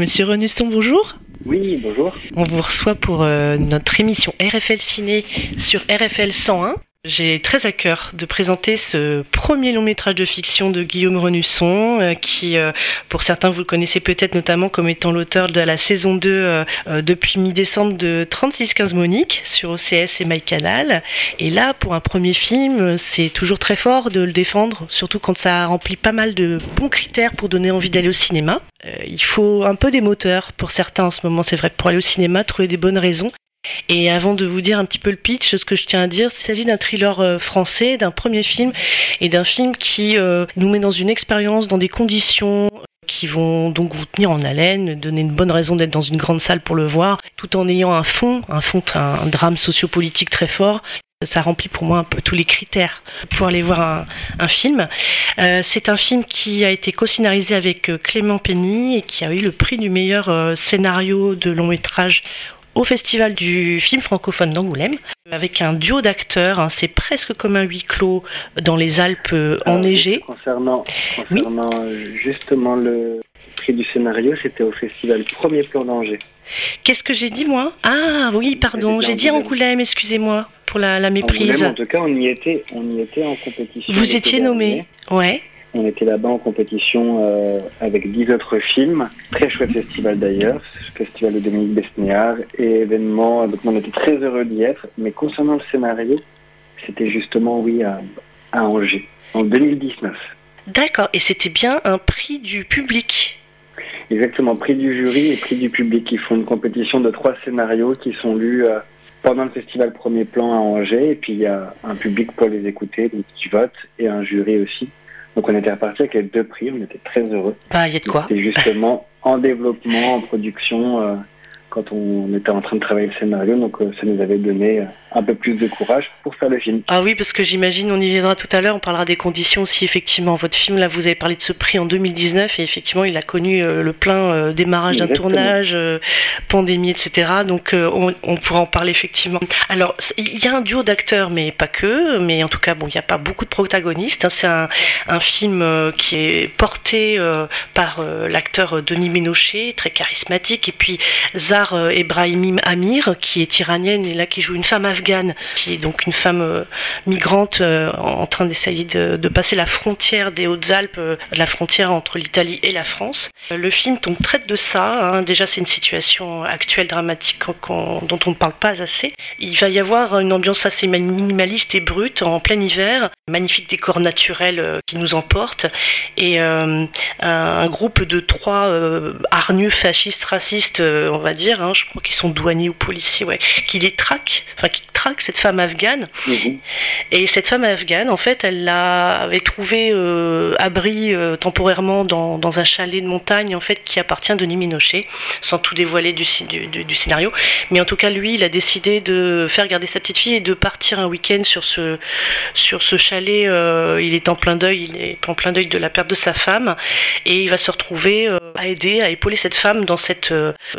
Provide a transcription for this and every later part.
Monsieur Renusson, bonjour. Oui, bonjour. On vous reçoit pour euh, notre émission RFL Ciné sur RFL 101. J'ai très à cœur de présenter ce premier long métrage de fiction de Guillaume Renusson, euh, qui, euh, pour certains, vous le connaissez peut-être notamment comme étant l'auteur de la saison 2 euh, depuis mi-décembre de 3615 Monique sur OCS et MyCanal. Et là, pour un premier film, c'est toujours très fort de le défendre, surtout quand ça remplit pas mal de bons critères pour donner envie d'aller au cinéma. Il faut un peu des moteurs pour certains en ce moment, c'est vrai, pour aller au cinéma, trouver des bonnes raisons. Et avant de vous dire un petit peu le pitch, ce que je tiens à dire, il s'agit d'un thriller euh, français, d'un premier film, et d'un film qui euh, nous met dans une expérience, dans des conditions qui vont donc vous tenir en haleine, donner une bonne raison d'être dans une grande salle pour le voir, tout en ayant un fond, un fond, un drame sociopolitique très fort. Ça remplit pour moi un peu tous les critères pour aller voir un, film. Euh, c'est un film qui a été co-scénarisé avec Clément Penny et qui a eu le prix du meilleur scénario de long métrage au Festival du film francophone d'Angoulême, avec un duo d'acteurs. hein, c'est presque comme un huis clos dans les Alpes euh, enneigées. Concernant, concernant euh, justement le prix du scénario, c'était au festival Premier Plan d'Angers. Qu'est-ce que j'ai dit moi? Ah oui, pardon, j'ai dit Angoulême. Angoulême, excusez-moi pour la, la Angoulême, méprise. en tout cas, on y était, on y était en compétition. Vous étiez nommé, ouais. On était là-bas en compétition euh, avec dix autres films. Très chouette festival d'ailleurs, festival de Dominique Besnéard et événement. Donc on était très heureux d'y être. Mais concernant le scénario, c'était justement oui à, à Angers en 2019. D'accord, et c'était bien un prix du public. Exactement, prix du jury et prix du public. Ils font une compétition de trois scénarios qui sont lus euh, pendant le festival Premier Plan à Angers. Et puis il y a un public pour les écouter, donc qui vote, et un jury aussi. Donc on était reparti avec les deux prix, on était très heureux. Il y a de quoi. C'était justement en développement, en production, euh, quand on était en train de travailler le scénario. Donc euh, ça nous avait donné euh, un peu plus de courage pour faire le film. Ah oui, parce que j'imagine, on y viendra tout à l'heure, on parlera des conditions aussi, effectivement. Votre film, là, vous avez parlé de ce prix en 2019, et effectivement, il a connu euh, le plein démarrage d'un tournage, pandémie, etc. Donc, on, on pourra en parler, effectivement. Alors, il y a un duo d'acteurs, mais pas que, mais en tout cas, bon, il n'y a pas beaucoup de protagonistes. hein. C'est un, un film qui est porté par l'acteur Denis Ménochet, très charismatique, et puis Zar euh, Ebrahimi Amir, qui est iranienne, et là, qui joue une femme afghane, qui est donc une femme euh, migrante euh, en train d'essayer de, passer la frontière des Hautes-Alpes, la frontière entre l'Italie et la France. Le film donc traite de ça. hein. Déjà, c'est une situation actuelle dramatique dont on ne parle pas assez. Il va y avoir une ambiance assez minimaliste et brute en plein hiver. Magnifique décor naturel qui nous emporte et un, groupe de trois euh, hargneux fascistes racistes, on va dire. Hein, je crois qu'ils sont douaniers ou policiers, ouais, qui les traquent, enfin qui traquent cette femme afghane. Mhm. Et cette femme afghane, en fait, elle l'a- avait trouvé euh, abri euh, temporairement dans, dans un chalet de montagne, en fait, qui appartient à Denis Minochet, sans tout dévoiler du, sci- du, du- du scénario. Mais en tout cas, lui, il a décidé de faire garder sa petite fille et de partir un week-end sur ce, sur ce chalet. euh, il est en plein deuil, il est en plein deuil de la perte de sa femme, et il va se retrouver à aider, à épauler cette femme dans cette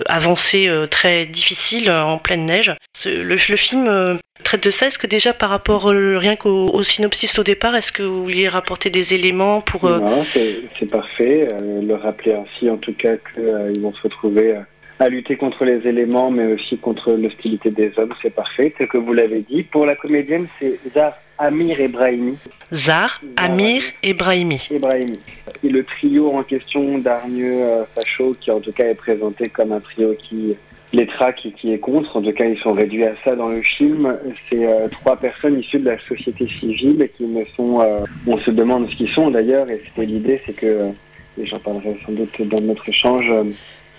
avancée euh, très difficile euh, en pleine neige. Le, film euh, traite de ça. Est-ce que déjà par rapport rien qu'au au synopsis au départ, est-ce que vous vouliez rapporter des éléments pour Non, c'est parfait. Le rappeler ainsi, en tout cas, qu'ils vont se retrouver à lutter contre les éléments, mais aussi contre l'hostilité des hommes, c'est parfait. Tel que vous l'avez dit. Pour la comédienne, c'est Zar Amir Ebrahimi. Zar, Amir et Brahimi Ebrahimi. Et le trio en question d'Arnieux euh, Facho, qui en tout cas est présenté comme un trio qui les traque et qui est contre. En tout cas, ils sont réduits à ça dans le film. C'est euh, trois personnes issues de la société civile qui ne sont... euh, on se demande ce qu'ils sont d'ailleurs, et c'était l'idée, c'est que, et j'en parlerai sans doute dans notre échange,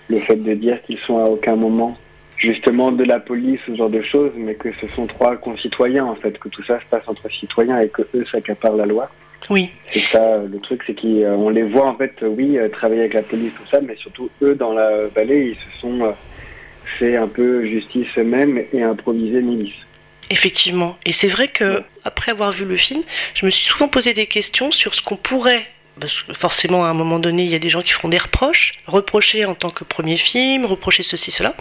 le fait de dire qu'ils sont à aucun moment justement de la police, ce genre de choses, mais que ce sont trois concitoyens en fait, que tout ça se passe entre citoyens et que eux s'accaparent la loi. Oui, C'est ça euh, le truc, c'est qu'on les voit en fait, euh, oui, euh, travailler avec la police, tout ça, mais surtout eux dans la vallée, ils se sont euh, fait un peu justice eux-mêmes et improvisé milice. effectivement. Et c'est vrai que Ouais. après avoir vu le film, je me suis souvent posé des questions sur ce qu'on pourrait parce que forcément à un moment donné il y a des gens qui feront des reproches, reprocher en tant que premier film, reprocher ceci, cela.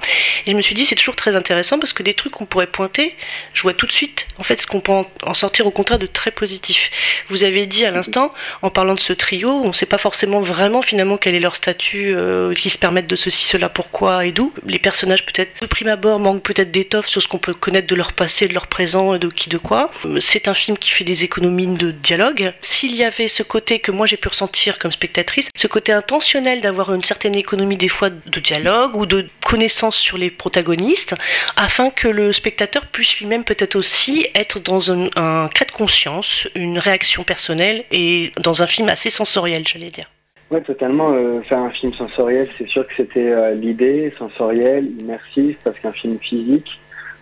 Et je me suis dit c'est toujours très intéressant parce que des trucs qu'on pourrait pointer, je vois tout de suite en fait ce qu'on peut en sortir au contraire de très positif. Vous avez dit à l'instant, en parlant de ce trio, on ne sait pas forcément vraiment finalement quel est leur statut, euh, qui se permettent de ceci, cela, pourquoi et d'où. Les personnages peut-être de prime abord manquent peut-être d'étoffe sur ce qu'on peut connaître de leur passé, de leur présent, de qui, de quoi. C'est un film qui fait des économies de dialogue. S'il y avait ce côté que moi j'ai pu ressentir comme spectatrice, ce côté intentionnel d'avoir une certaine économie des fois de dialogue ou de connaissance sur les protagonistes, afin que le spectateur puisse lui-même peut-être aussi être dans un, un cas de conscience, une réaction personnelle et dans un film assez sensoriel, j'allais dire. Oui, totalement. Euh, faire un film sensoriel, c'est sûr que c'était euh, l'idée, sensorielle, immersif, parce qu'un film physique.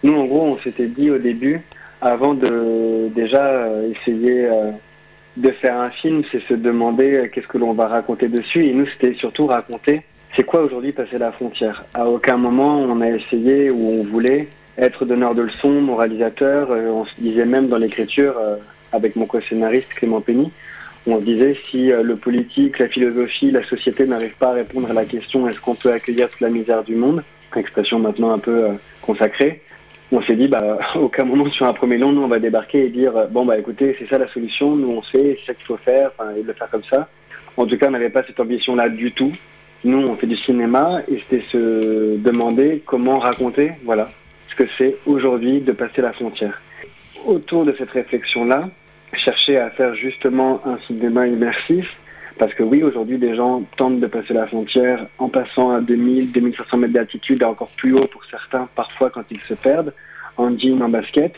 Nous, en gros, on s'était dit au début, avant de déjà euh, essayer de faire un film, c'est se demander euh, qu'est-ce que l'on va raconter dessus. Et nous, c'était surtout raconter c'est quoi aujourd'hui passer la frontière? À aucun moment on a essayé ou on voulait être donneur de leçons, moralisateur. On se disait même dans l'écriture, avec mon co-scénariste Clément Penny, on se disait si le politique, la philosophie, la société n'arrivent pas à répondre à la question est-ce qu'on peut accueillir toute la misère du monde, expression maintenant un peu consacrée, on s'est dit, bah, aucun moment sur un premier long, nous, on va débarquer et dire, bon, bah, écoutez, c'est ça la solution, nous, on sait, c'est ça qu'il faut faire, et le faire comme ça. En tout cas, on n'avait pas cette ambition-là du tout. Nous, on fait du cinéma, et c'était se demander comment raconter, voilà, ce que c'est aujourd'hui de passer la frontière. Autour de cette réflexion-là, chercher à faire justement un cinéma immersif, parce que oui, aujourd'hui, des gens tentent de passer la frontière en passant à 2000, 2500 mètres d'altitude, à encore plus haut pour certains, parfois quand ils se perdent, en jean, en basket.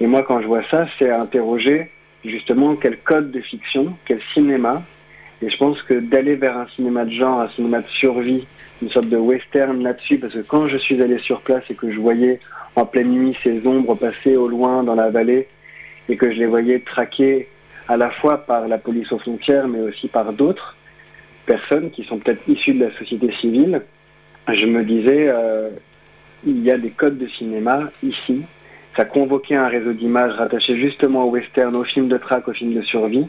Et moi, quand je vois ça, c'est interroger justement quel code de fiction, quel cinéma. Et je pense que d'aller vers un cinéma de genre, un cinéma de survie, une sorte de western là-dessus, parce que quand je suis allé sur place et que je voyais en pleine nuit ces ombres passer au loin dans la vallée, et que je les voyais traquer à la fois par la police aux frontières, mais aussi par d'autres personnes qui sont peut-être issues de la société civile, je me disais, euh, il y a des codes de cinéma ici. Ça convoquait un réseau d'images rattaché justement au western, au film de track, au film de survie.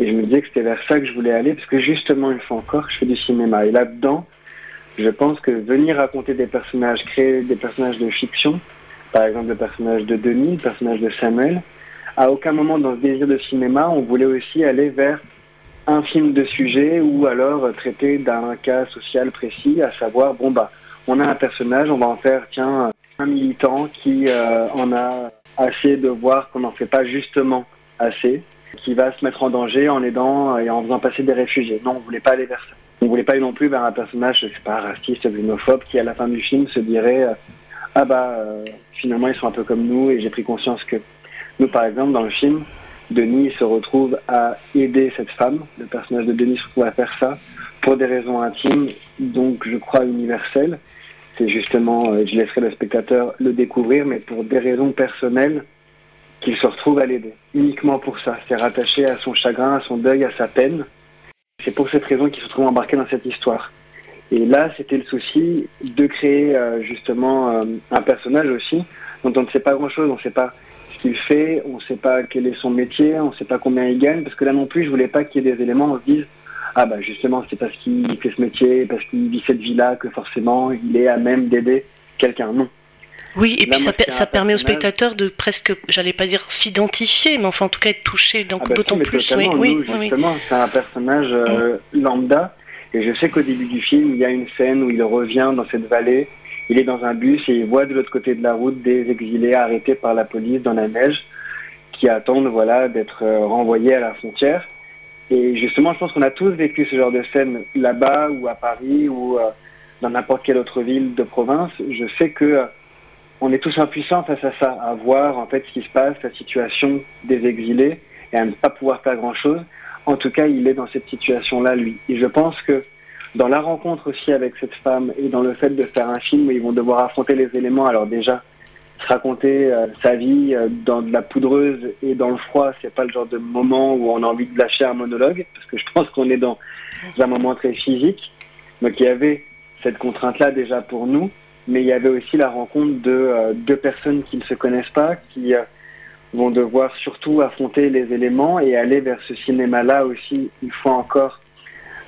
Et je me disais que c'était vers ça que je voulais aller, parce que justement, une fois encore, je fais du cinéma. Et là-dedans, je pense que venir raconter des personnages, créer des personnages de fiction, par exemple le personnage de Denis, le personnage de Samuel, à aucun moment dans ce désir de cinéma, on voulait aussi aller vers un film de sujet ou alors traiter d'un cas social précis, à savoir, bon bah, on a un personnage, on va en faire, tiens, un militant qui euh, en a assez de voir qu'on n'en fait pas justement assez, qui va se mettre en danger en aidant et en faisant passer des réfugiés. Non, on voulait pas aller vers ça. On voulait pas aller non plus vers un personnage, je sais pas, raciste, xénophobe, qui à la fin du film se dirait, euh, ah bah, euh, finalement ils sont un peu comme nous et j'ai pris conscience que nous, par exemple, dans le film, Denis se retrouve à aider cette femme. Le personnage de Denis se retrouve à faire ça pour des raisons intimes, donc je crois universelles. C'est justement, euh, je laisserai le spectateur le découvrir, mais pour des raisons personnelles, qu'il se retrouve à l'aider. Uniquement pour ça. C'est rattaché à son chagrin, à son deuil, à sa peine. C'est pour cette raison qu'il se trouve embarqué dans cette histoire. Et là, c'était le souci de créer euh, justement euh, un personnage aussi dont on ne sait pas grand-chose, on ne sait pas qu'il fait, on ne sait pas quel est son métier, on ne sait pas combien il gagne, parce que là non plus, je voulais pas qu'il y ait des éléments, on se dise, ah bah justement, c'est parce qu'il fait ce métier, parce qu'il vit cette vie-là, que forcément, il est à même d'aider quelqu'un. Non. Oui, et puis ça, ça permet au spectateur de presque, j'allais pas dire s'identifier, mais enfin en tout cas être touché ah bah d'autant plus. Oui, oui, justement, c'est un personnage euh, lambda, et je sais qu'au début du film, il y a une scène où il revient dans cette vallée, il est dans un bus et il voit de l'autre côté de la route des exilés arrêtés par la police dans la neige qui attendent voilà, d'être euh, renvoyés à la frontière. Et justement, je pense qu'on a tous vécu ce genre de scène là-bas ou à Paris ou euh, dans n'importe quelle autre ville de province. Je sais que euh, on est tous impuissants face à ça, à voir en fait ce qui se passe, la situation des exilés et à ne pas pouvoir faire grand-chose. En tout cas, il est dans cette situation-là, lui. Et je pense que dans la rencontre aussi avec cette femme et dans le fait de faire un film où ils vont devoir affronter les éléments, alors déjà, se raconter euh, sa vie euh, dans de la poudreuse et dans le froid, c'est pas le genre de moment où on a envie de lâcher un monologue, parce que je pense qu'on est dans un moment très physique. Donc il y avait cette contrainte-là déjà pour nous, mais il y avait aussi la rencontre de euh, deux personnes qui ne se connaissent pas, qui vont devoir surtout affronter les éléments et aller vers ce cinéma-là aussi, une fois encore,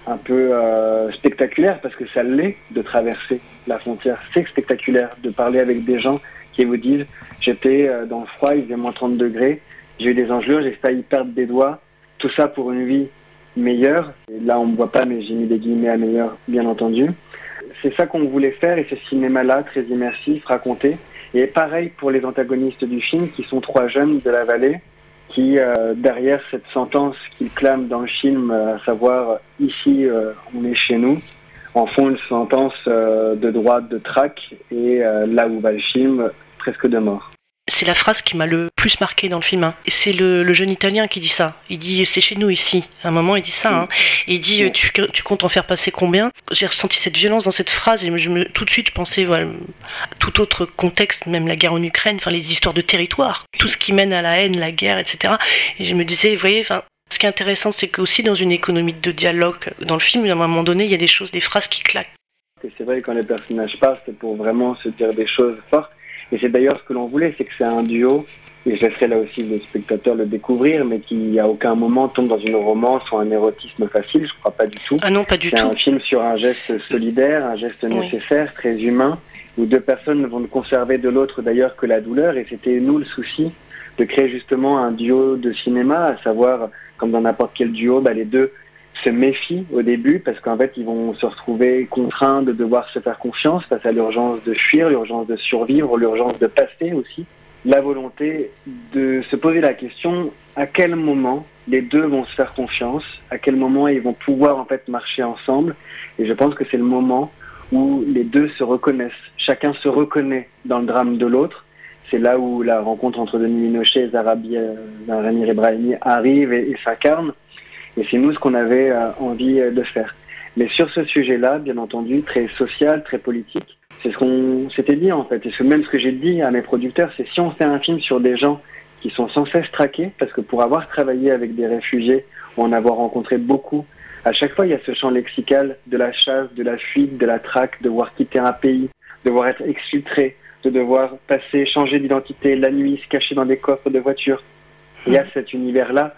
un peu euh, spectaculaire, parce que ça l'est de traverser la frontière. C'est spectaculaire de parler avec des gens qui vous disent j'étais euh, dans le froid, il faisait moins 30 degrés, j'ai eu des engelures, j'ai failli perdre des doigts, tout ça pour une vie meilleure. là, on ne voit pas, mais j'ai mis des guillemets à meilleur, bien entendu. C'est ça qu'on voulait faire et ce cinéma-là, très immersif, raconté. Et pareil pour les antagonistes du film, qui sont trois jeunes de la vallée, qui, euh, derrière cette sentence qu'ils clament dans le film, euh, à savoir ici, euh, on est chez nous, en font une sentence de droite, de traque, et là où va le film, presque de mort c'est la phrase qui m'a le plus marqué dans le film. Hein. C'est le, jeune Italien qui dit ça. Il dit c'est chez nous ici. À un moment, il dit ça. Hein. il dit tu, comptes en faire passer combien? J'ai ressenti cette violence dans cette phrase et je me, tout de suite je pensais voilà, à tout autre contexte, même la guerre en Ukraine, enfin les histoires de territoire, tout ce qui mène à la haine, la guerre, etc. Et je me disais, vous voyez, enfin. Ce qui est intéressant, c'est qu'aussi dans une économie de dialogue, dans le film, à un moment donné, il y a des choses, des phrases qui claquent. C'est vrai, quand les personnages parlent, c'est pour vraiment se dire des choses fortes. Et c'est d'ailleurs ce que l'on voulait, c'est que c'est un duo, et je laisserai là aussi le spectateur le découvrir, mais qui à aucun moment tombe dans une romance ou un érotisme facile, je crois pas du tout. Ah non, pas du tout. C'est un film sur un geste solidaire, un geste nécessaire, très humain, où deux personnes ne vont ne conserver de l'autre d'ailleurs que la douleur, et c'était nous le souci de créer justement un duo de cinéma, à savoir, comme dans n'importe quel duo, bah, les deux se méfient au début parce qu'en fait ils vont se retrouver contraints de devoir se faire confiance face à l'urgence de fuir, l'urgence de survivre, l'urgence de passer aussi. La volonté de se poser la question à quel moment les deux vont se faire confiance, à quel moment ils vont pouvoir en fait marcher ensemble. Et je pense que c'est le moment où les deux se reconnaissent. Chacun se reconnaît dans le drame de l'autre. C'est là où la rencontre entre Denis Minochet et Zarabi, euh, Ramir Ibrahimi arrive et s'incarne. Et c'est nous ce qu'on avait euh, envie euh, de faire. Mais sur ce sujet-là, bien entendu, très social, très politique, c'est ce qu'on s'était dit en fait. Et même ce que j'ai dit à mes producteurs, c'est si on fait un film sur des gens qui sont sans cesse traqués, parce que pour avoir travaillé avec des réfugiés ou en avoir rencontré beaucoup, à chaque fois il y a ce champ lexical de la chasse, de la fuite, de la traque, de devoir quitter un pays, de devoir être exfiltré, de devoir passer, changer d'identité la nuit, se cacher dans des coffres de voitures. Il y a cet univers-là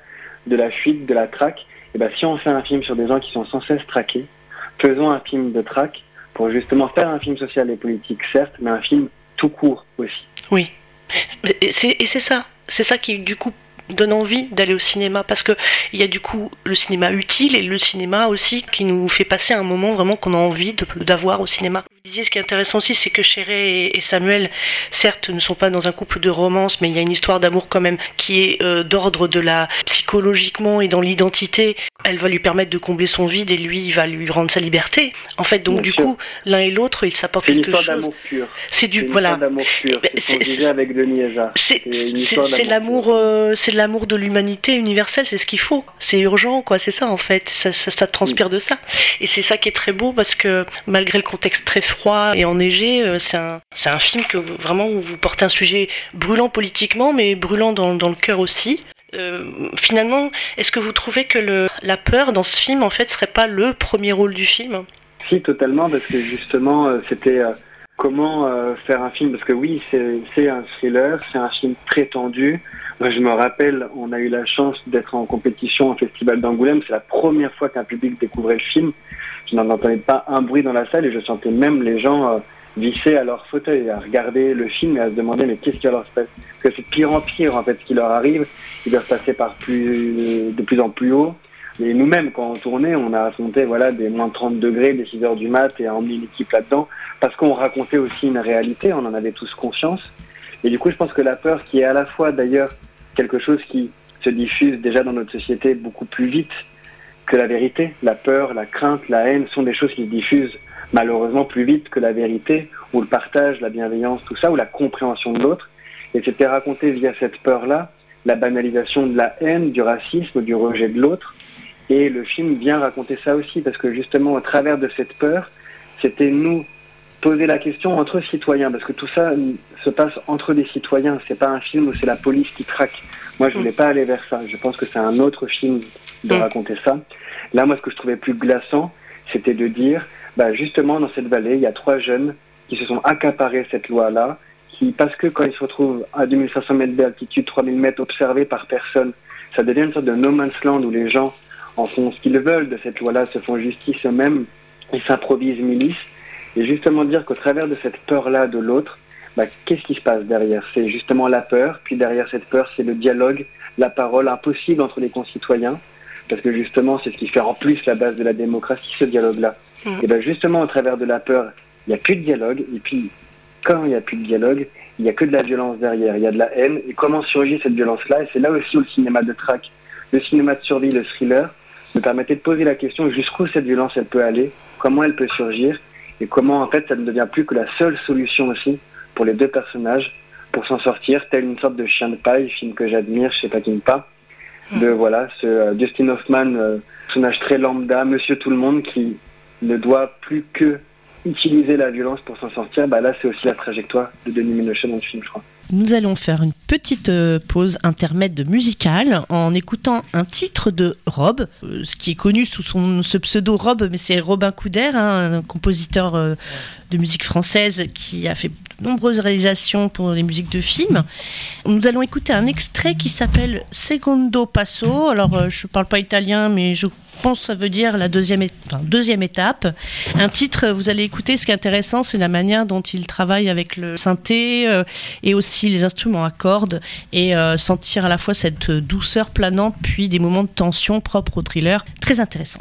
de la fuite, de la traque, et eh ben, si on fait un film sur des gens qui sont sans cesse traqués, faisons un film de traque pour justement faire un film social et politique, certes, mais un film tout court aussi. Oui. Et c'est ça. C'est ça qui, du coup, donne envie d'aller au cinéma parce que il y a du coup le cinéma utile et le cinéma aussi qui nous fait passer un moment vraiment qu'on a envie d'avoir au cinéma. Vous disiez ce qui est intéressant aussi, c'est que Chéré et Samuel, certes, ne sont pas dans un couple de romance, mais il y a une histoire d'amour quand même qui est euh, d'ordre de la psychologiquement et dans l'identité. Elle va lui permettre de combler son vide et lui, il va lui rendre sa liberté. En fait, donc du coup, l'un et l'autre, ils s'apportent quelque chose. C'est du voilà. C'est avec Denis C'est l'amour, euh, c'est l'amour de l'humanité universelle. C'est ce qu'il faut. C'est urgent, quoi. C'est ça en fait. Ça, ça, transpire de ça. Et c'est ça qui est très beau parce que malgré le contexte très froid et enneigé, euh, c'est un, c'est un film que vraiment vous portez un sujet brûlant politiquement, mais brûlant dans, dans le cœur aussi. Euh, finalement, est-ce que vous trouvez que le, la peur dans ce film, en fait, serait pas le premier rôle du film? Si, totalement, parce que justement, euh, c'était comment faire un film, parce que oui, c'est un thriller, c'est un film très tendu. Moi, je me rappelle, on a eu la chance d'être en compétition au Festival d'Angoulême. C'est la première fois qu'un public découvrait le film je n'en entendais pas un bruit dans la salle et je sentais même les gens euh, visser à leur fauteuil, à regarder le film et à se demander mais qu'est-ce qui leur se passe Parce que c'est pire en pire en fait ce qui leur arrive. Ils doivent passer de plus en plus haut. Et nous-mêmes, quand on tournait, on a affronté voilà, des moins 30 degrés, des 6 heures du mat et a emmené l'équipe là-dedans, parce qu'on racontait aussi une réalité, on en avait tous conscience. Et du coup, je pense que la peur, qui est à la fois d'ailleurs quelque chose qui se diffuse déjà dans notre société beaucoup plus vite, que la vérité. La peur, la crainte, la haine sont des choses qui se diffusent malheureusement plus vite que la vérité, ou le partage, la bienveillance, tout ça, ou la compréhension de l'autre. Et c'était raconté via cette peur-là, la banalisation de la haine, du racisme, du rejet de l'autre. Et le film vient raconter ça aussi, parce que justement, au travers de cette peur, c'était nous poser la question entre citoyens, parce que tout ça se passe entre des citoyens. C'est pas un film où c'est la police qui traque. Moi, je voulais pas aller vers ça. Je pense que c'est un autre film de mm. raconter ça. Là, moi, ce que je trouvais plus glaçant, c'était de dire, bah, justement, dans cette vallée, il y a trois jeunes qui se sont accaparés cette loi-là, qui, parce que quand ils se retrouvent à 2500 mètres d'altitude, 3000 mètres observés par personne, ça devient une sorte de no man's land où les gens en font ce qu'ils veulent de cette loi-là, se font justice eux-mêmes, ils s'improvisent milice. Et justement dire qu'au travers de cette peur-là de l'autre, bah, qu'est-ce qui se passe derrière? C'est justement la peur, puis derrière cette peur, c'est le dialogue, la parole impossible entre les concitoyens, parce que justement, c'est ce qui fait en plus la base de la démocratie, ce dialogue-là. Mmh. Et bien justement, au travers de la peur, il n'y a plus de dialogue, et puis quand il n'y a plus de dialogue, il n'y a que de la violence derrière, il y a de la haine, et comment surgit cette violence-là? Et c'est là aussi où le cinéma de track, le cinéma de survie, le thriller, me permettait de poser la question jusqu'où cette violence elle peut aller, comment elle peut surgir, et comment en fait ça ne devient plus que la seule solution aussi pour les deux personnages pour s'en sortir, tel une sorte de chien de paille, film que j'admire, je sais pas qui me pas, de hmm. voilà ce euh, Justin Hoffman, euh, personnage très lambda, Monsieur Tout le Monde qui ne doit plus que utiliser la violence pour s'en sortir. Bah là, c'est aussi la trajectoire de Denis Ménochet dans le film, je crois. Nous allons faire une petite euh, pause intermède musicale en écoutant un titre de Rob, euh, ce qui est connu sous son, ce pseudo Rob, mais c'est Robin Couder, hein, un compositeur euh, de musique française qui a fait de nombreuses réalisations pour les musiques de films. Nous allons écouter un extrait qui s'appelle Secondo Passo. Alors, je ne parle pas italien, mais je pense que ça veut dire la deuxième, deuxième étape. Un titre, vous allez écouter, ce qui est intéressant, c'est la manière dont il travaille avec le synthé euh, et aussi les instruments à cordes et euh, sentir à la fois cette douceur planante puis des moments de tension propres au thriller. Très intéressant.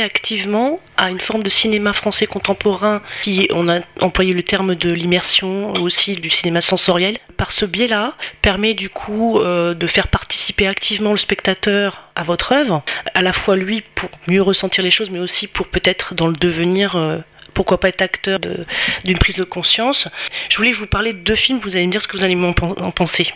Activement à une forme de cinéma français contemporain qui, on a employé le terme de l'immersion, aussi du cinéma sensoriel. Par ce biais-là, permet du coup euh, de faire participer activement le spectateur à votre œuvre, à la fois lui pour mieux ressentir les choses, mais aussi pour peut-être dans le devenir euh, pourquoi pas être acteur d'une prise de conscience. Je voulais vous parler de deux films, vous allez me dire ce que vous allez en penser.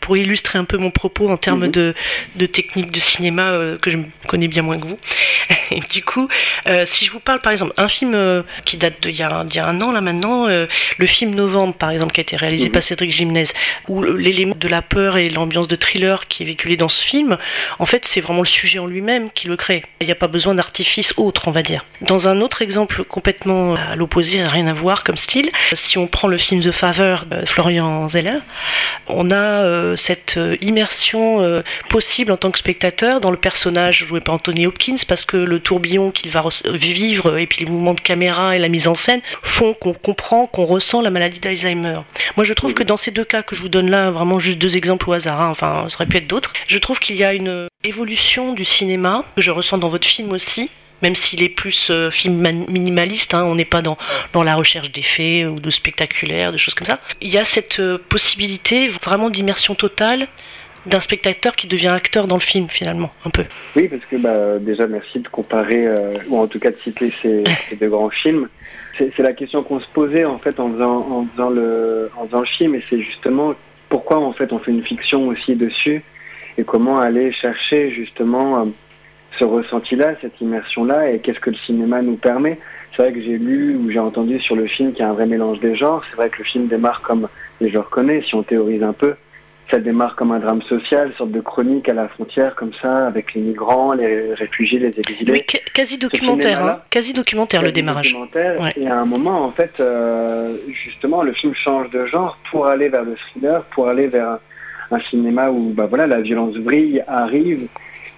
Pour illustrer un peu mon propos en termes mhm. de, de technique de cinéma euh, que je connais bien moins que vous. Et du coup, euh, si je vous parle par exemple, un film euh, qui date d'il y, a un an là maintenant, le film Novembre par exemple, qui a été réalisé mhm. par Cédric Gimnez, où l'élément de la peur et l'ambiance de thriller qui est véhiculé dans ce film, en fait c'est vraiment le sujet en lui-même qui le crée. Il n'y a pas besoin d'artifice autre, on va dire. Dans un autre exemple complètement à l'opposé, rien à voir comme style. Si on prend le film The Favor de Florian Zeller, on a cette immersion possible en tant que spectateur dans le personnage joué par Anthony Hopkins parce que le tourbillon qu'il va vivre et puis les mouvements de caméra et la mise en scène font qu'on comprend, qu'on ressent la maladie d'Alzheimer. Moi, je trouve que dans ces deux cas que je vous donne là, vraiment juste deux exemples au hasard, hein, enfin, ça aurait pu être d'autres, je trouve qu'il y a une évolution du cinéma que je ressens dans votre film aussi, même s'il est plus euh, film minimaliste, hein, on n'est pas dans, dans la recherche d'effets ou de spectaculaire, de choses comme ça. Il y a cette euh, possibilité vraiment d'immersion totale d'un spectateur qui devient acteur dans le film finalement, un peu. Oui, parce que bah, déjà merci de comparer, euh, ou en tout cas de citer ces, deux grands films. C'est la question qu'on se posait en fait en faisant, en faisant, le, en faisant le film, et c'est justement pourquoi en fait on fait une fiction aussi dessus, et comment aller chercher justement ce ressenti-là, cette immersion-là, et qu'est-ce que le cinéma nous permet. C'est vrai que j'ai lu ou j'ai entendu sur le film qu'il y a un vrai mélange des genres. C'est vrai que le film démarre comme, et je reconnais, si on théorise un peu, ça démarre comme un drame social, une sorte de chronique à la frontière comme ça, avec les migrants, les réfugiés, les exilés. Oui, quasi documentaire, hein. quasi documentaire le démarrage. Documentaire, Et à un moment, en fait, euh, justement, le film change de genre pour aller vers le thriller, pour aller vers un, cinéma où, bah voilà, la violence brille, arrive,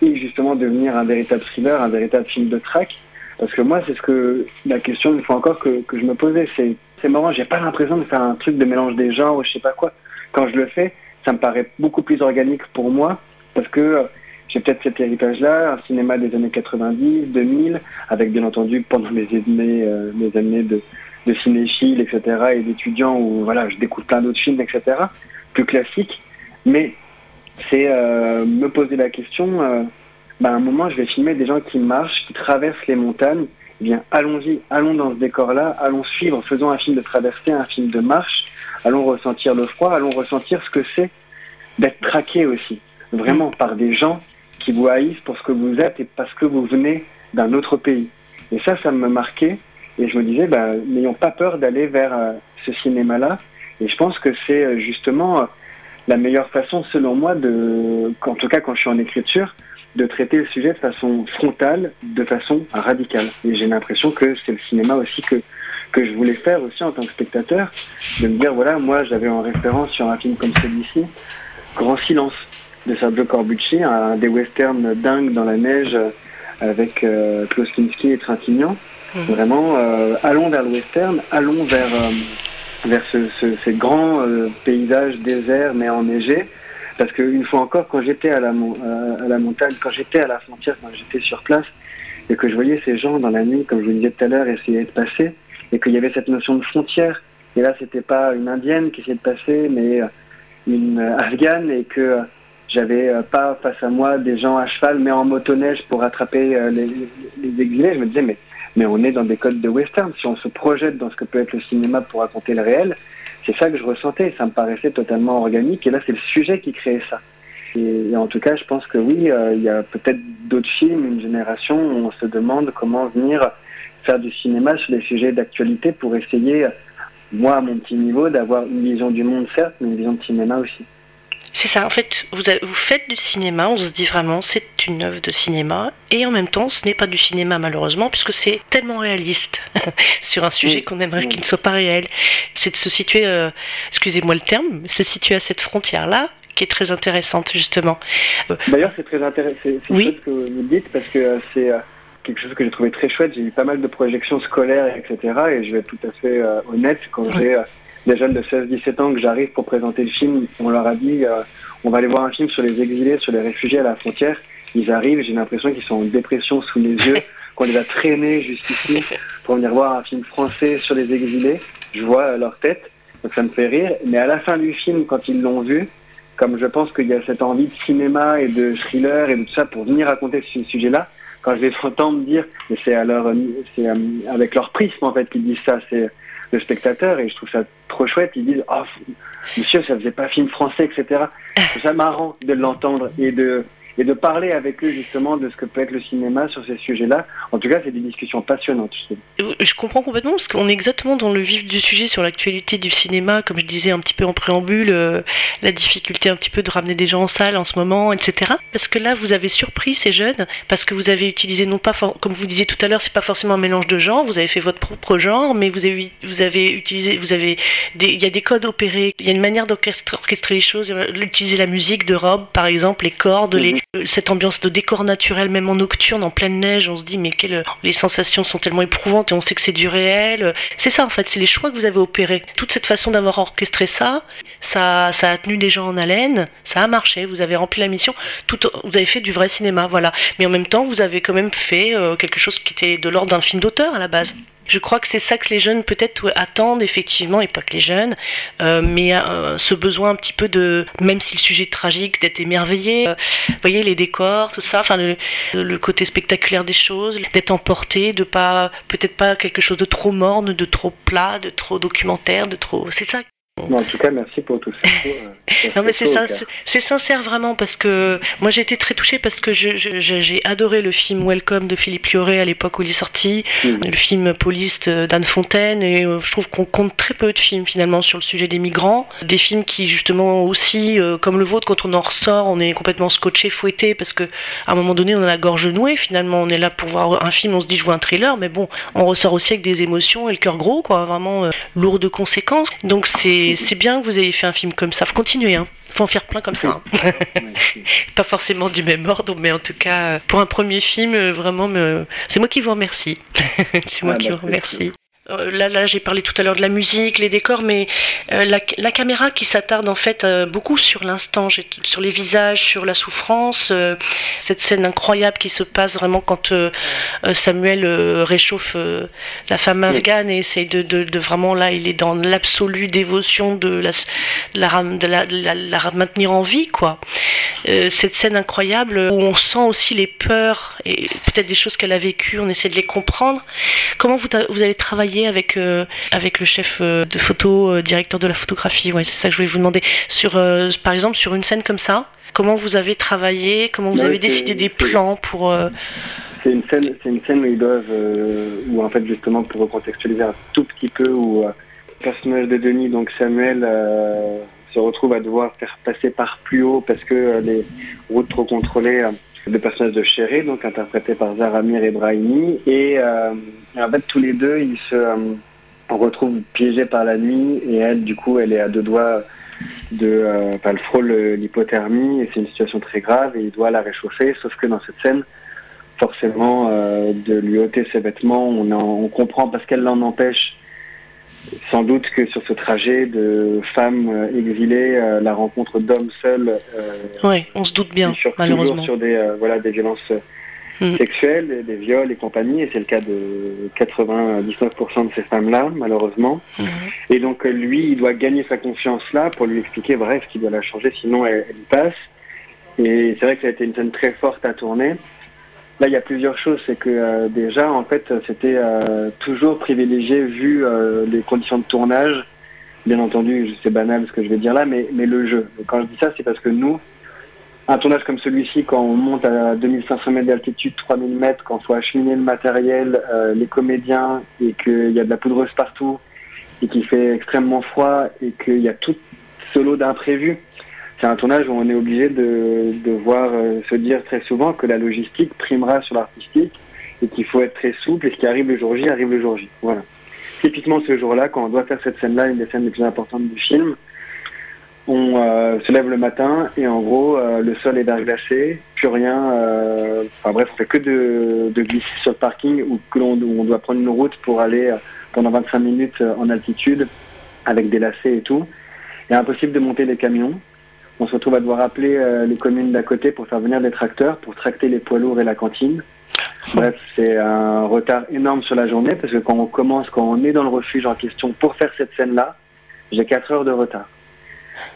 et justement devenir un véritable thriller, un véritable film de track. Parce que moi, c'est ce que la question, une fois encore, que, que je me posais, c'est, c'est marrant, j'ai pas l'impression de faire un truc de mélange des genres ou je sais pas quoi. Quand je le fais, ça me paraît beaucoup plus organique pour moi parce que euh, j'ai peut-être cet héritage-là, un cinéma des années 90, 2000, avec bien entendu pendant mes années, euh, années de, de cinéphile, etc., et d'étudiants où voilà, je découvre plein d'autres films, etc., plus classiques. Mais c'est euh, me poser la question, bah, à un moment, je vais filmer des gens qui marchent, qui traversent les montagnes. Eh bien, allons-y, allons dans ce décor-là, allons suivre, faisons un film de traversée, un film de marche, allons ressentir le froid, allons ressentir ce que c'est d'être traqué aussi, vraiment par des gens qui vous haïssent pour ce que vous êtes et parce que vous venez d'un autre pays. Et ça, ça me marquait. Et je me disais, bah, n'ayons pas peur d'aller vers euh, ce cinéma-là. Et je pense que c'est euh, justement euh, la meilleure façon, selon moi, de, en tout cas quand je suis en écriture, de traiter le sujet de façon frontale, de façon radicale. Et j'ai l'impression que c'est le cinéma aussi que que je voulais faire aussi en tant que spectateur, de me dire, voilà, moi j'avais en référence sur un film comme celui-ci, Grand Silence de Sergio Corbucci, un des westerns dingues dans la neige euh, avec euh, et Trintignant. Mhm. Vraiment, euh, allons vers le western, allons vers, euh, vers ces grands paysages déserts mais enneigés. Parce qu'une fois encore, quand j'étais à la, à la montagne, quand j'étais à la frontière, quand j'étais sur place, et que je voyais ces gens dans la nuit, comme je vous disais tout à l'heure, essayer de passer, et qu'il y avait cette notion de frontière. Et là, c'était pas une indienne qui essayait de passer, mais euh, une euh, afghane, et que euh, j'avais pas face à moi des gens à cheval, mais en motoneige pour attraper les, exilés. Je me disais, mais, mais on est dans des codes de western. Si on se projette dans ce que peut être le cinéma pour raconter le réel, c'est ça que je ressentais. Ça me paraissait totalement organique. Et là, c'est le sujet qui créait ça. Et, en tout cas, je pense que oui, il y a peut-être d'autres films, une génération où on se demande comment venir faire du cinéma sur des sujets d'actualité pour essayer, moi à mon petit niveau, d'avoir une vision du monde certes, mais une vision de cinéma aussi. C'est ça, en fait, vous, vous faites du cinéma, on se dit vraiment c'est une œuvre de cinéma, et en même temps ce n'est pas du cinéma malheureusement, puisque c'est tellement réaliste sur un sujet qu'on aimerait qu'il ne soit pas réel. C'est de se situer, euh, excusez-moi le terme, se situer à cette frontière-là, qui est très intéressante justement. D'ailleurs c'est très intéressant, c'est oui. ce que vous dites, parce que euh, c'est euh, quelque chose que j'ai trouvé très chouette. J'ai eu pas mal de projections scolaires, etc. Et je vais être tout à fait euh, honnête, quand j'ai euh, des jeunes de 16-17 ans que j'arrive pour présenter le film, on leur a dit euh, on va aller voir un film sur les exilés, sur les réfugiés à la frontière. Ils arrivent, j'ai l'impression qu'ils sont en dépression sous les yeux, qu'on les a traînés jusqu'ici pour venir voir un film français sur les exilés. Je vois leur tête, donc ça me fait rire. Mais à la fin du film, quand ils l'ont vu, comme je pense qu'il y a cette envie de cinéma et de thriller et de tout ça pour venir raconter ce sujet-là, quand je les entends me dire, mais c'est euh, avec leur prisme en fait qu'ils disent ça, c'est le spectateur et je trouve ça trop chouette. Ils disent, oh, monsieur, ça faisait pas film français, etc. C'est ça marrant de l'entendre et de et de parler avec eux justement de ce que peut être le cinéma sur ces sujets-là. En tout cas, c'est des discussions passionnantes. Je, comprends complètement parce qu'on est exactement dans le vif du sujet sur l'actualité du cinéma, comme je disais un petit peu en préambule, euh, la difficulté un petit peu de ramener des gens en salle en ce moment, etc. Parce que là, vous avez surpris ces jeunes parce que vous avez utilisé non pas, comme vous disiez tout à l'heure, c'est pas forcément un mélange de genres, vous avez fait votre propre genre, mais vous avez, vous avez utilisé, vous avez, il y a des codes opérés, il y a une manière d'orchestrer les choses, utiliser la musique de robe, par exemple, les cordes, les, mhm. euh, cette ambiance de décor naturel, même en nocturne, en pleine neige, on se dit mais quelles, les sensations sont tellement éprouvantes et on sait que c'est du réel. C'est ça en fait, c'est les choix que vous avez opérés. Toute cette façon d'avoir orchestré ça, ça, ça a tenu des gens en haleine, ça a marché, vous avez rempli la mission, tout, vous avez fait du vrai cinéma, voilà. Mais en même temps, vous avez quand même fait euh, quelque chose qui était de l'ordre d'un film d'auteur à la base. Je crois que c'est ça que les jeunes peut-être attendent effectivement, et pas que les jeunes, euh, mais euh, ce besoin un petit peu de, même si le sujet est tragique, d'être émerveillé. vous voyez les décors, tout ça, enfin le, côté spectaculaire des choses, d'être emporté, de pas, peut-être pas quelque chose de trop morne, de trop plat, de trop documentaire, de trop. C'est ça en tout cas, merci pour tout ça. Euh, non, mais c'est sincère vraiment parce que moi j'ai été très touchée parce que j'ai adoré le film Welcome de Philippe Lioré à l'époque où il est sorti, mm. le film Police d'Anne Fontaine, et euh, je trouve qu'on compte très peu de films finalement sur le sujet des migrants. Des films qui justement aussi, euh, comme le vôtre, quand on en ressort, on est complètement scotché, fouetté parce que à un moment donné on a la gorge nouée. Finalement, on est là pour voir un film, on se dit je vois un thriller, mais bon, on ressort aussi avec des émotions et le cœur gros, quoi, vraiment lourd de conséquences. Donc c'est c'est bien que vous ayez fait un film comme ça. Faut continuer, hein. Faut en faire plein comme ça. Hein. Pas forcément du même ordre, mais en tout cas, pour un premier film, euh, vraiment, c'est moi qui vous remercie. c'est moi ah, qui bah, vous remercie. Euh, là, là j'ai parlé tout à l'heure de la musique, les décors, mais euh, la, caméra qui s'attarde en fait euh, beaucoup sur l'instant, sur les visages, sur la souffrance. cette scène incroyable qui se passe vraiment quand Samuel réchauffe la femme afghane et essaye de, vraiment là, il est dans l'absolue dévotion de la, de la, la, maintenir en vie, quoi. cette scène incroyable où on sent aussi les peurs et peut-être des choses qu'elle a vécues, on essaie de les comprendre. Comment vous, vous avez travaillé avec, euh, avec le chef euh, de photo, euh, directeur de la photographie. Ouais, c'est ça que je voulais vous demander. Sur, par exemple, sur une scène comme ça, comment vous avez travaillé Comment vous avez décidé des plans pour c'est une scène, c'est une scène où ils doivent, où en fait justement pour recontextualiser un tout petit peu, où le personnage de Denis, donc Samuel, se retrouve à devoir faire passer par plus haut parce que les routes trop contrôlées le personnage de Chéri, donc interprété par Zaramir Ebrahimi. Et euh, en fait, tous les deux, ils se euh, retrouvent piégés par la nuit. Et elle, du coup, elle est à deux doigts de... Euh, enfin, elle frôle l'hypothermie et c'est une situation très grave et il doit la réchauffer. Sauf que dans cette scène, forcément, de lui ôter ses vêtements, on, on comprend parce qu'elle l'en empêche sans doute que sur ce trajet de femmes euh, exilées, euh, la rencontre d'hommes seuls. Euh, oui, on se doute bien, sur, malheureusement. sur des, voilà, des violences mm. sexuelles, des viols et compagnie, et c'est le cas de 99% de ces femmes-là, malheureusement. Mm. Et donc lui, il doit gagner sa confiance là pour lui expliquer, bref, qu'il doit la changer, sinon elle, elle passe. Et c'est vrai que ça a été une scène très forte à tourner. Là, il y a plusieurs choses. C'est que euh, déjà, en fait, c'était euh, toujours privilégié vu euh, les conditions de tournage. Bien entendu, c'est banal ce que je vais dire là, mais, le jeu. quand je dis ça, c'est parce que nous, un tournage comme celui-ci, quand on monte à 2500 mètres d'altitude, 3000 mètres, quand il faut acheminer le matériel, les comédiens, et qu'il y a de la poudreuse partout, et qu'il fait extrêmement froid, et qu'il y a tout ce lot d'imprévus, c'est un tournage où on est obligé de, voir euh, se dire très souvent que la logistique primera sur l'artistique et qu'il faut être très souple et ce qui arrive le jour J arrive le jour J. Voilà. Typiquement ce jour-là, quand on doit faire cette scène-là, une des scènes les plus importantes du film, on euh, se lève le matin et en gros euh, le sol est verglacé, plus rien, enfin bref, on fait que de, glisser sur le parking ou que l'on on doit prendre une route pour aller pendant 25 minutes en altitude avec des lacets et tout. Il est impossible de monter les camions on se retrouve à devoir appeler euh, les communes d'à côté pour faire venir des tracteurs, pour tracter les poids lourds et la cantine. Bref, c'est un retard énorme sur la journée parce que quand on commence, quand on est dans le refuge en question pour faire cette scène-là, j'ai 4 heures de retard.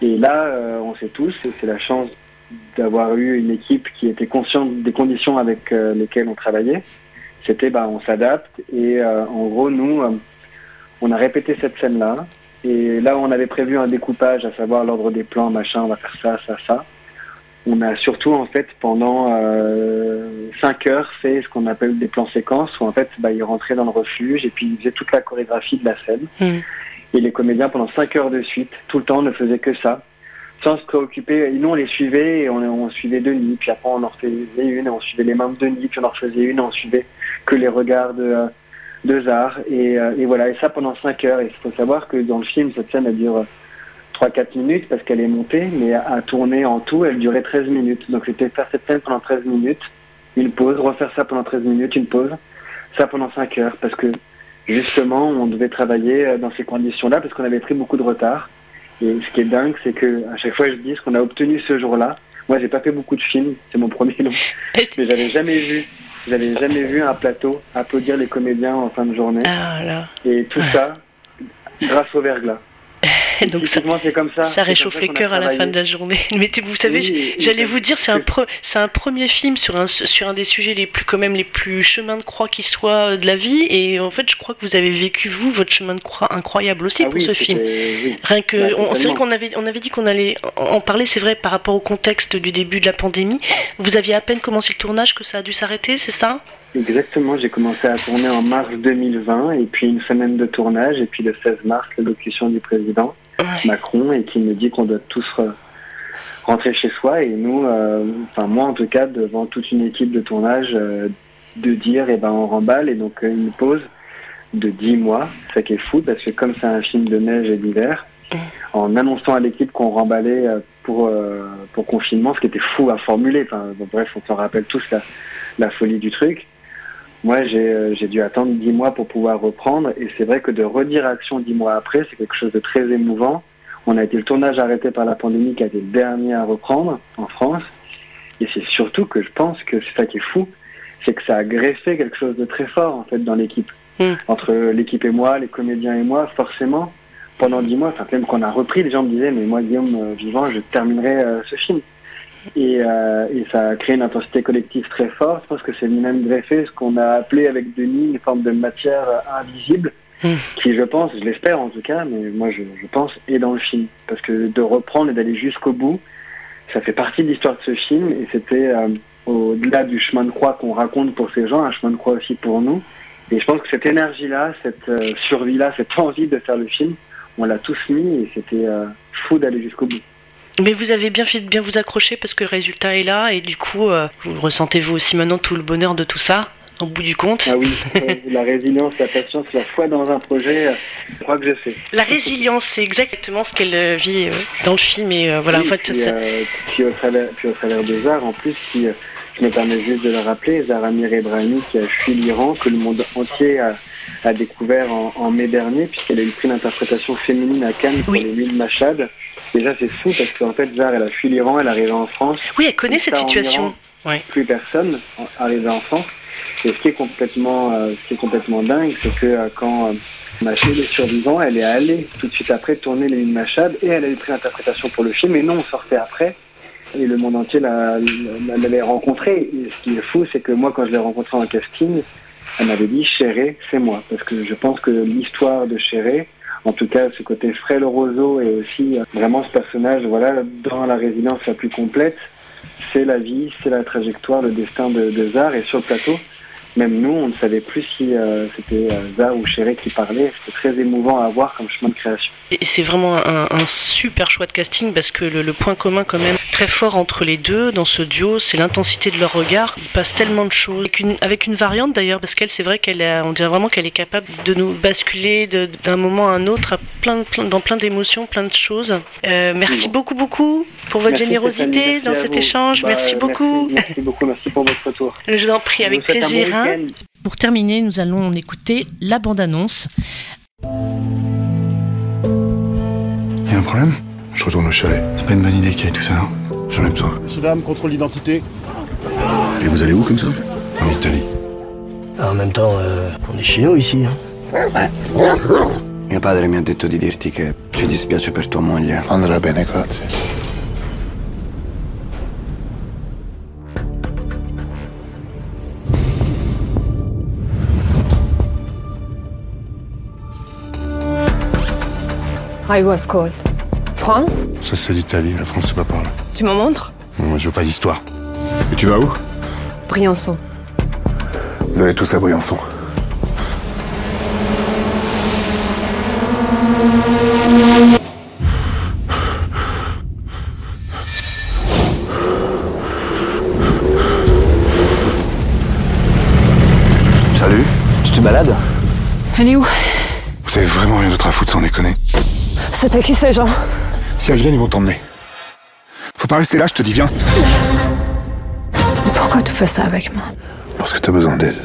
Et là, euh, on sait tous, et c'est la chance d'avoir eu une équipe qui était consciente des conditions avec euh, lesquelles on travaillait. C'était, bah, on s'adapte et en gros, nous, on a répété cette scène-là. Et là, on avait prévu un découpage, à savoir l'ordre des plans, machin, on va faire ça, ça, ça. on a surtout en fait pendant euh, 5 heures fait ce qu'on appelle des plans séquences où en fait bah, ils rentraient dans le refuge et puis ils faisaient toute la chorégraphie de la scène. Mm. Et les comédiens pendant 5 heures de suite, tout le temps, ne faisaient que ça, sans se préoccuper. Et nous on les suivait et on, on suivait Denis, puis après on en refaisait une, et on suivait les mains de Denis, puis on en refaisait une, et on suivait que les regards de, euh, de Zar. Et, euh, et voilà, et ça pendant 5 heures. Et il faut savoir que dans le film, cette scène elle dure 3-4 minutes parce qu'elle est montée, mais à, à tourner en tout, elle durait 13 minutes. Donc c'était faire cette scène pendant 13 minutes, une pause, refaire ça pendant 13 minutes, une pause, ça pendant 5 heures, parce que justement on devait travailler euh, dans ces conditions-là, parce qu'on avait pris beaucoup de retard. Et ce qui est dingue, c'est que à chaque fois je dis ce qu'on a obtenu ce jour-là. Moi j'ai pas fait beaucoup de films, c'est mon premier long, mais j'avais jamais vu, j'avais jamais vu un plateau applaudir les comédiens en fin de journée. Ah là. Et tout ça grâce au verglas. Donc ça, comme ça. ça réchauffe comme le ça qu'on a cœur à la fin de la journée. Mais vous savez, Oui, j'allais vous dire, c'est un, c'est un premier film sur un, sur un des sujets les plus, quand même, les plus chemins de croix qui soit de la vie. Et en fait, je crois que vous avez vécu, vous, votre chemin de croix incroyable aussi Ah pour oui, ce film. oui. Rien que, Ouais, on- c'est vrai qu'on avait, on avait dit qu'on allait en parler, c'est vrai, par rapport au contexte du début de la pandémie. Vous aviez à peine commencé le tournage que ça a dû s'arrêter, c'est ça? Exactement, j'ai commencé à tourner en mars 2020 et puis une semaine de tournage et puis le 16 mars l'allocution du président. Macron et qui me dit qu'on doit tous re- rentrer chez soi et nous, euh, enfin moi en tout cas devant toute une équipe de tournage euh, de dire et ben on remballe et donc euh, une pause de 10 mois, ça qui est fou parce que comme c'est un film de neige et d'hiver, Mm. en annonçant à l'équipe qu'on remballait pour, euh, pour confinement, ce qui était fou à formuler, enfin bon, bref on s'en rappelle tous la, la folie du truc. Moi, j'ai euh, j'ai dû attendre dix mois pour pouvoir reprendre, et c'est vrai que de redire action dix mois après, c'est quelque chose de très émouvant. On a été le tournage arrêté par la pandémie qui a été le dernier à reprendre en France, et c'est surtout que je pense que c'est ça qui est fou, c'est que ça a greffé quelque chose de très fort en fait dans l'équipe. Mm. Entre l'équipe et moi, les comédiens et moi, forcément, pendant dix mois, enfin même qu'on a repris, les gens me disaient, mais moi Guillaume euh, vivant, je terminerai euh, ce film. Et, euh, et ça a créé une intensité collective très forte. Je pense que c'est même greffé ce qu'on a appelé avec Denis une forme de matière euh, invisible, Mm. qui je pense, je l'espère en tout cas, mais moi je, je pense, est dans le film. Parce que de reprendre et d'aller jusqu'au bout, ça fait partie de l'histoire de ce film et c'était euh, au-delà du chemin de croix qu'on raconte pour ces gens, un chemin de croix aussi pour nous. Et je pense que cette énergie-là, cette euh, survie-là, cette envie de faire le film, on l'a tous mis et c'était fou d'aller jusqu'au bout. Mais vous avez bien fait de bien vous accrocher parce que le résultat est là et du coup, euh, vous ressentez vous aussi maintenant tout le bonheur de tout ça au bout du compte. Ah oui, la résilience, la patience, la foi dans un projet, euh, je crois que je sais. La résilience, c'est exactement ce qu'elle euh, vit dans le film et euh, voilà, Oui, en fait, puis, ça- euh, puis au travers, puis au travers de Zar, en plus, si euh, je me permets juste de le rappeler, Zar Amir Ebrahimi qui a fui l'Iran, que le monde entier a, a découvert en, en mai dernier, puisqu'elle a eu le prix d'interprétation féminine à Cannes pour les mille Machad. Déjà, c'est fou parce qu'en fait, Zar, elle a fui l'Iran, elle est arrivée en France, oui, elle connaît Et cette situation. Iran, plus personne en- arrivé en France. Et ce qui est complètement, euh, ce qui est complètement dingue, c'est que euh, quand euh, Machad est survivant, elle est allée tout de suite après tourner les Mille Machad et elle a eu pris l'interprétation pour le film. Et non, on sortait après. Et le monde entier la- la- l'avait rencontrée. Et ce qui est fou, c'est que moi, quand je l'ai rencontrée en casting, elle m'avait dit Chéré, c'est moi. Parce que je pense que l'histoire de Chéré, en tout cas ce côté frêle roseau et aussi euh, vraiment ce personnage, voilà, dans la résilience la plus complète, c'est la vie, c'est la trajectoire, le destin de, de. Et sur le plateau, même nous, on ne savait plus si euh, c'était euh, Zar ou Chéré qui parlait. C'était très émouvant à voir comme chemin de création. Et c'est vraiment un, un super choix de casting parce que le, le point commun quand même très fort entre les deux dans ce duo, c'est l'intensité de leur regard. Ils passent tellement de choses avec une, avec une variante d'ailleurs parce qu'elle, c'est vrai qu'elle, on dirait vraiment qu'elle est capable de nous basculer d'un moment à un autre à plein, plein- dans plein d'émotions, plein de choses. Euh, merci Bon. beaucoup beaucoup pour votre Merci, générosité dans cet vous. échange. Bah, merci beaucoup. Merci, merci beaucoup, merci pour votre retour. Je vous en prie, avec vous bon plaisir. hein. Pour terminer, nous allons écouter la bande-annonce. Un problème Je retourne au chalet. C'est pas une bonne idée qu'il y ait tout ça. hein. Toi. Messieurs, dames, contrôle d'identité. Et vous allez où comme ça? En Italie. En même temps, euh, on est chez nous ici. hein. Mio padre mi ha detto di dirti che ci dispiace per tua moglie. Andrà bene, grazie. I was called. France Ça, c'est l'Italie. La France, c'est pas par là. Tu me montres Moi, je veux pas d'histoire. Et tu vas où? Briançon. Vous allez tous à Briançon. Salut. Tu te balades? Elle est où? Vous avez vraiment rien d'autre à foutre sans déconner. C'était qui ces gens? Si elles viennent, ils vont t'emmener. Faut pas rester là, je te dis viens. Pourquoi tu fais ça avec moi? Parce que t'as besoin d'aide.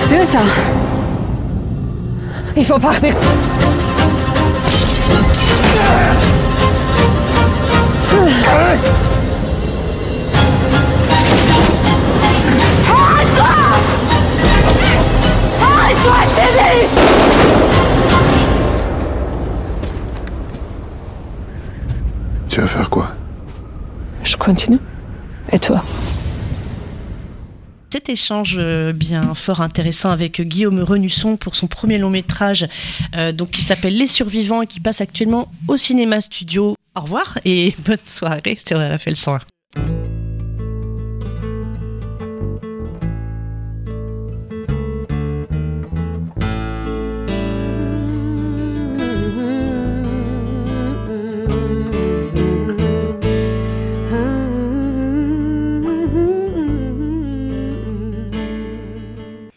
C'est eux ça? Il faut partir. Tu vas faire quoi? Je continue. Et toi? Cet échange euh, bien fort intéressant avec Guillaume Renusson pour son premier long métrage euh, donc qui s'appelle Les Survivants et qui passe actuellement au cinéma studio. Au revoir et bonne soirée sur RFL 101.